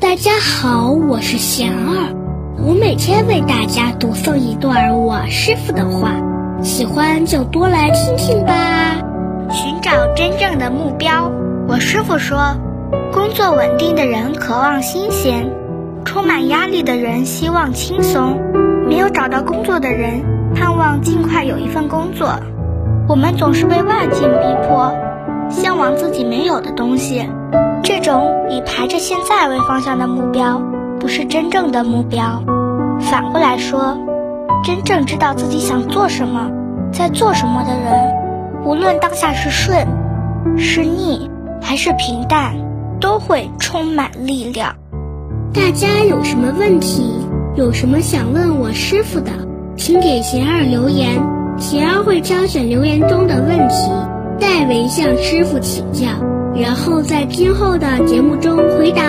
大家好，我是贤儿，我每天为大家读诵一段我师傅的话，喜欢就多来听听吧。寻找真正的目标，我师傅说，工作稳定的人渴望新鲜，充满压力的人希望轻松，没有找到工作的人盼望尽快有一份工作。我们总是被外境逼迫，向往自己没有的东西。这种以排着现在为方向的目标，不是真正的目标。反过来说，真正知道自己想做什么，在做什么的人，无论当下是顺、是逆还是平淡，都会充满力量。大家有什么问题，有什么想问我师傅的，请给贤儿留言，贤儿会挑选留言中的问题，代为向师傅请教。然后在今后的节目中回答